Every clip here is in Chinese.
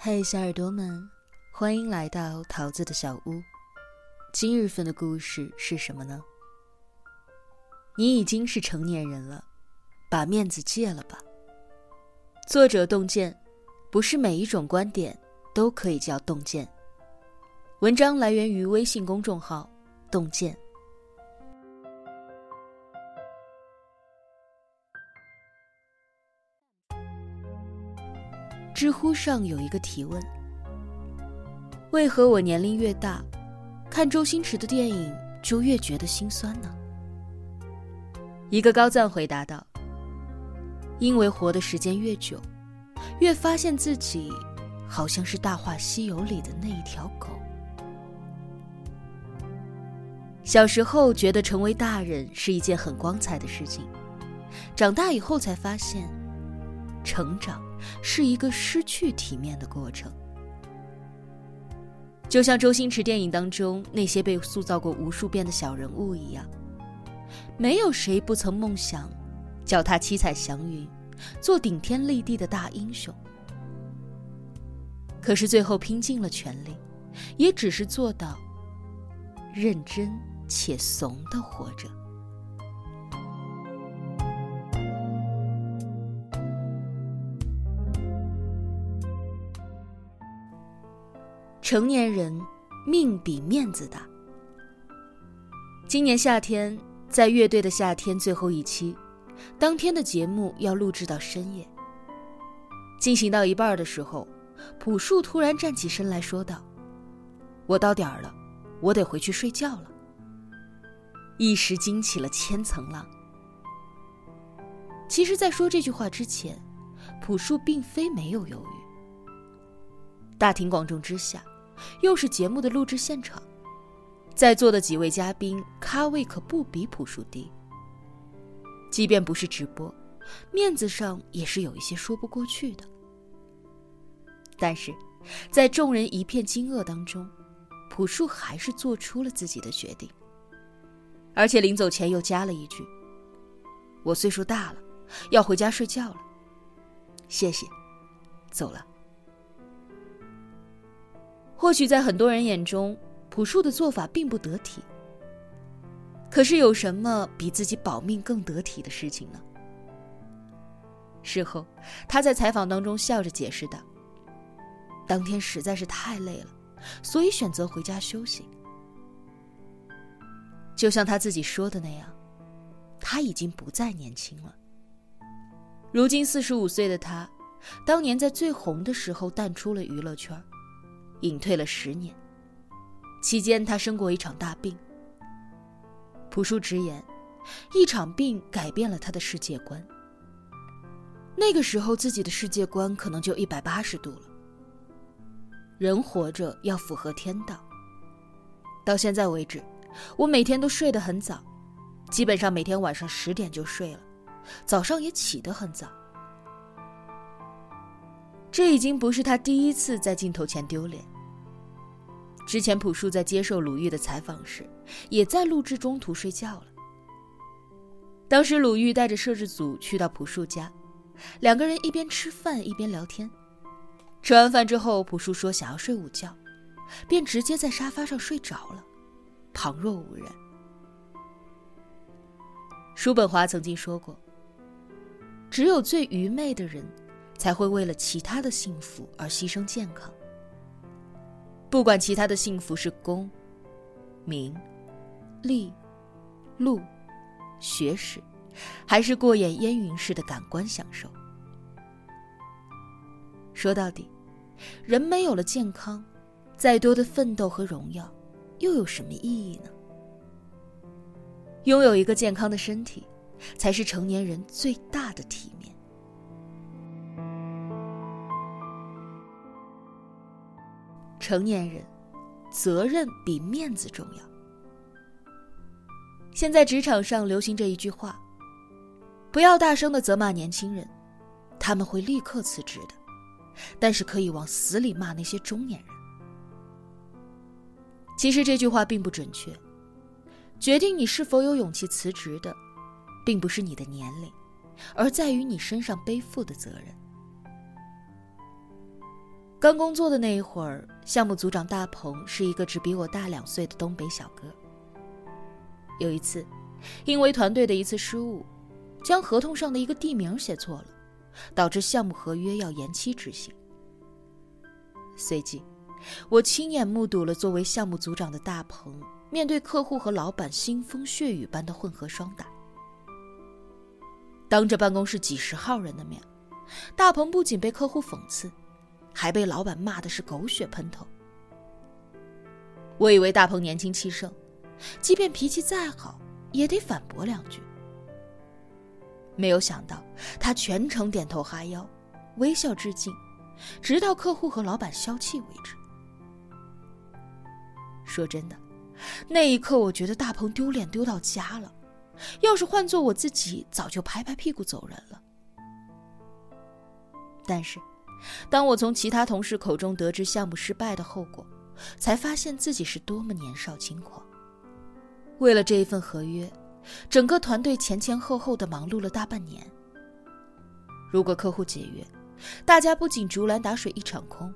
嘿，小耳朵们，欢迎来到桃子的小屋。今日份的故事是什么呢？你已经是成年人了，把面子戒了吧。作者洞见，不是每一种观点都可以叫洞见。文章来源于微信公众号洞见。知乎上有一个提问：为何我年龄越大，看周星驰的电影就越觉得心酸呢？一个高赞回答道：“因为活的时间越久，越发现自己好像是《大话西游》里的那一条狗。小时候觉得成为大人是一件很光彩的事情，长大以后才发现，成长。”是一个失去体面的过程，就像周星驰电影当中那些被塑造过无数遍的小人物一样，没有谁不曾梦想脚踏七彩祥云，做顶天立地的大英雄。可是最后拼尽了全力，也只是做到认真且怂的活着。成年人命比面子大。今年夏天，在乐队的夏天最后一期，当天的节目要录制到深夜。进行到一半的时候，朴树突然站起身来说道：“我到点儿了，我得回去睡觉了。”一时惊起了千层浪。其实，在说这句话之前，朴树并非没有犹豫。大庭广众之下。又是节目的录制现场，在座的几位嘉宾咖位可不比朴树低。即便不是直播，面子上也是有一些说不过去的。但是，在众人一片惊愕当中，朴树还是做出了自己的决定，而且临走前又加了一句：“我岁数大了，要回家睡觉了，谢谢，走了。”或许在很多人眼中，朴树的做法并不得体。可是有什么比自己保命更得体的事情呢？事后，他在采访当中笑着解释道：“当天实在是太累了，所以选择回家休息。”就像他自己说的那样，他已经不再年轻了。如今四十五岁的他，当年在最红的时候淡出了娱乐圈。隐退了十年，期间他生过一场大病。朴树直言，一场病改变了他的世界观。那个时候自己的世界观可能就一百八十度了。人活着要符合天道。到现在为止，我每天都睡得很早，基本上每天晚上十点就睡了，早上也起得很早。这已经不是他第一次在镜头前丢脸。之前朴树在接受鲁豫的采访时，也在录制中途睡觉了。当时鲁豫带着摄制组去到朴树家，两个人一边吃饭一边聊天。吃完饭之后，朴树说想要睡午觉，便直接在沙发上睡着了，旁若无人。叔本华曾经说过：“只有最愚昧的人。”才会为了其他的幸福而牺牲健康。不管其他的幸福是功、名、利、禄、学识，还是过眼烟云似的感官享受。说到底，人没有了健康，再多的奋斗和荣耀，又有什么意义呢？拥有一个健康的身体，才是成年人最大的体面。成年人，责任比面子重要。现在职场上流行这一句话：不要大声的责骂年轻人，他们会立刻辞职的；但是可以往死里骂那些中年人。其实这句话并不准确，决定你是否有勇气辞职的，并不是你的年龄，而在于你身上背负的责任。刚工作的那一会儿，项目组长大鹏是一个只比我大两岁的东北小哥。有一次，因为团队的一次失误，将合同上的一个地名写错了，导致项目合约要延期执行。随即，我亲眼目睹了作为项目组长的大鹏面对客户和老板腥风血雨般的混合双打。当着办公室几十号人的面，大鹏不仅被客户讽刺，还被老板骂的是狗血喷头。我以为大鹏年轻气盛，即便脾气再好，也得反驳两句。没有想到，他全程点头哈腰，微笑致敬。直到客户和老板消气为止。说真的，那一刻我觉得大鹏丢脸丢到家了。要是换做我自己，早就拍拍屁股走人了。但是，当我从其他同事口中得知项目失败的后果，才发现自己是多么年少轻狂。为了这一份合约，整个团队前前后后的忙碌了大半年。如果客户解约，大家不仅竹篮打水一场空，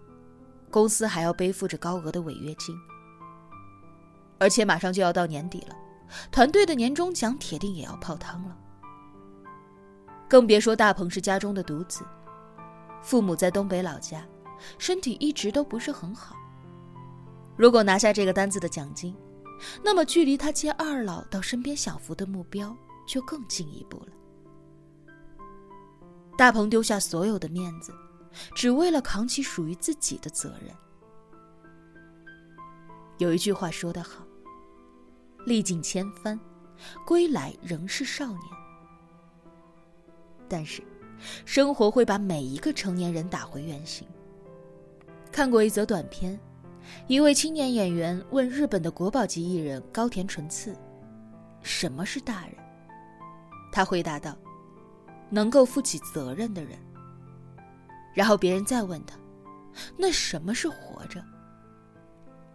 公司还要背负着高额的违约金，而且马上就要到年底了，团队的年终奖铁定也要泡汤了。更别说大鹏是家中的独子，父母在东北老家，身体一直都不是很好。如果拿下这个单子的奖金，那么距离他接二老到身边享福的目标就更进一步了。大鹏丢下所有的面子，只为了扛起属于自己的责任。有一句话说得好：“历尽千帆，归来仍是少年。”但是，生活会把每一个成年人打回原形。看过一则短片，一位青年演员问日本的国宝级艺人高田纯次：“什么是大人？”他回答道。能够负起责任的人。然后别人再问他：“那什么是活着？”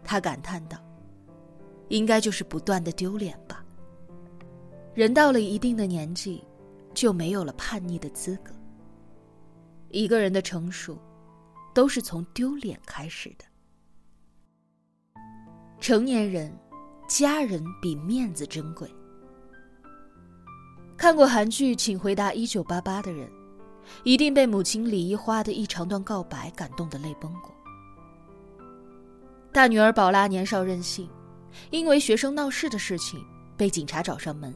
他感叹道：“应该就是不断的丢脸吧。人到了一定的年纪，就没有了叛逆的资格。一个人的成熟，都是从丢脸开始的。成年人，家人比面子珍贵。”看过韩剧《请回答一九八八》的人，一定被母亲李一花的一长段告白感动的泪崩过。大女儿宝拉年少任性，因为学生闹事的事情被警察找上门，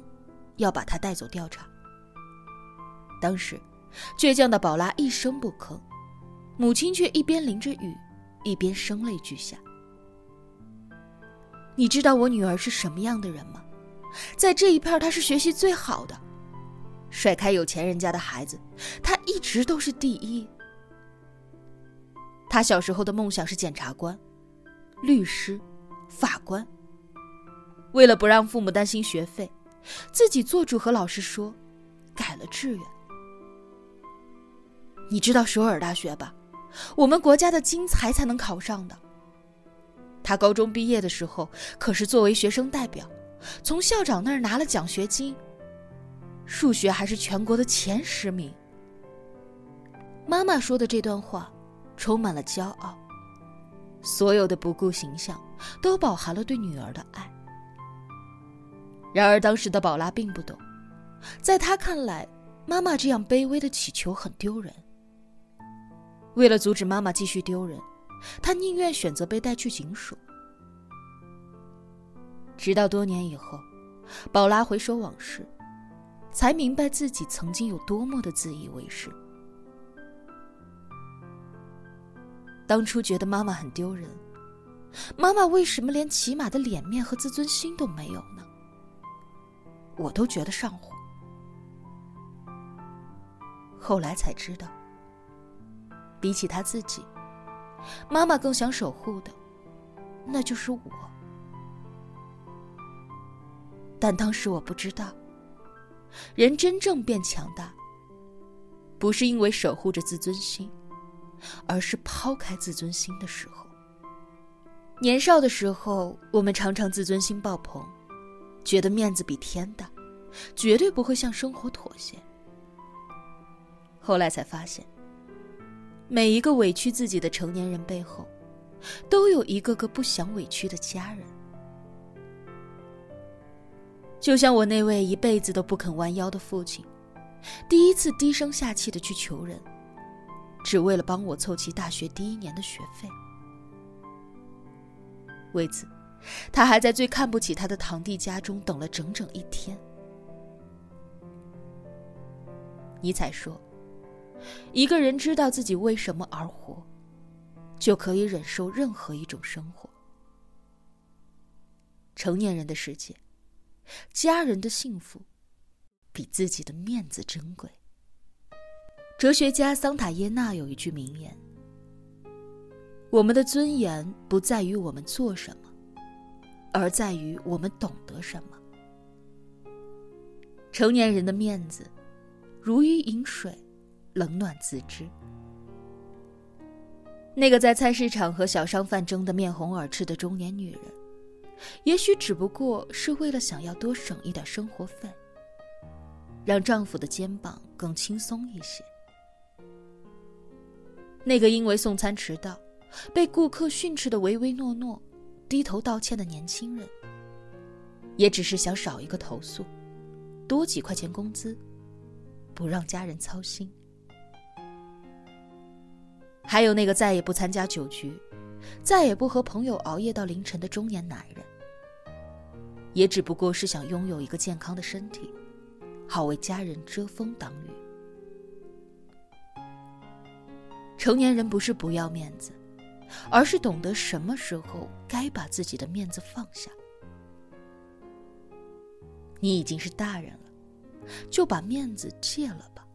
要把她带走调查。当时，倔强的宝拉一声不吭，母亲却一边淋着雨，一边声泪俱下。你知道我女儿是什么样的人吗？在这一片，她是学习最好的。甩开有钱人家的孩子，她一直都是第一。她小时候的梦想是检察官、律师、法官。为了不让父母担心学费，自己做主和老师说，改了志愿。你知道首尔大学吧？我们国家的金才才能考上的。他高中毕业的时候，可是作为学生代表，从校长那儿拿了奖学金。数学还是全国的前十名。妈妈说的这段话，充满了骄傲，所有的不顾形象，都饱含了对女儿的爱。然而当时的宝拉并不懂，在他看来，妈妈这样卑微的乞求很丢人。为了阻止妈妈继续丢人，他宁愿选择被带去警署。直到多年以后，宝拉回首往事。才明白自己曾经有多么的自以为是。当初觉得妈妈很丢人，妈妈为什么连起码的脸面和自尊心都没有呢？我都觉得上火。后来才知道，比起他自己，妈妈更想守护的，那就是我。但当时我不知道。人真正变强大，不是因为守护着自尊心，而是抛开自尊心的时候。年少的时候，我们常常自尊心爆棚，觉得面子比天大，绝对不会向生活妥协。后来才发现，每一个委屈自己的成年人背后，都有一个个不想委屈的家人。就像我那位一辈子都不肯弯腰的父亲，第一次低声下气的去求人，只为了帮我凑齐大学第一年的学费。为此，他还在最看不起他的堂弟家中等了整整一天。尼采说：“一个人知道自己为什么而活，就可以忍受任何一种生活。”成年人的世界，家人的幸福，比自己的面子珍贵。哲学家桑塔耶纳有一句名言。我们的尊严不在于我们做什么，而在于我们懂得什么。成年人的面子，如鱼饮水，冷暖自知。那个在菜市场和小商贩争得面红耳赤的中年女人，也许只不过是为了想要多省一点生活费，让丈夫的肩膀更轻松一些。那个因为送餐迟到。被顾客训斥的唯唯诺诺、低头道歉的年轻人，也只是想少一个投诉，多几块钱工资，不让家人操心。还有那个再也不参加酒局、再也不和朋友熬夜到凌晨的中年男人，也只不过是想拥有一个健康的身体，好为家人遮风挡雨。成年人不是不要面子。而是懂得什么时候该把自己的面子放下。你已经是大人了，就把面子戒了吧。